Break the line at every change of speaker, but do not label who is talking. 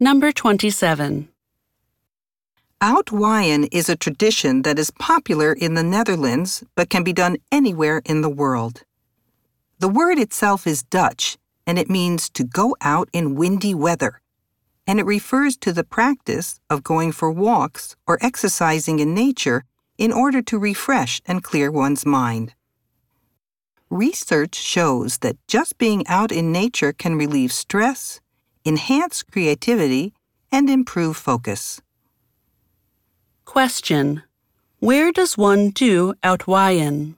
Number 27.
Outwaaien is a tradition that is popular in the Netherlands but can be done anywhere in the world. The word itself is Dutch and it means to go out in windy weather, and it refers to the practice of going for walks or exercising in nature in order to refresh and clear one's mind. Research shows that just being out in nature can relieve stress, enhance creativity, and improve focus.
Question. Where does one do outwaaien?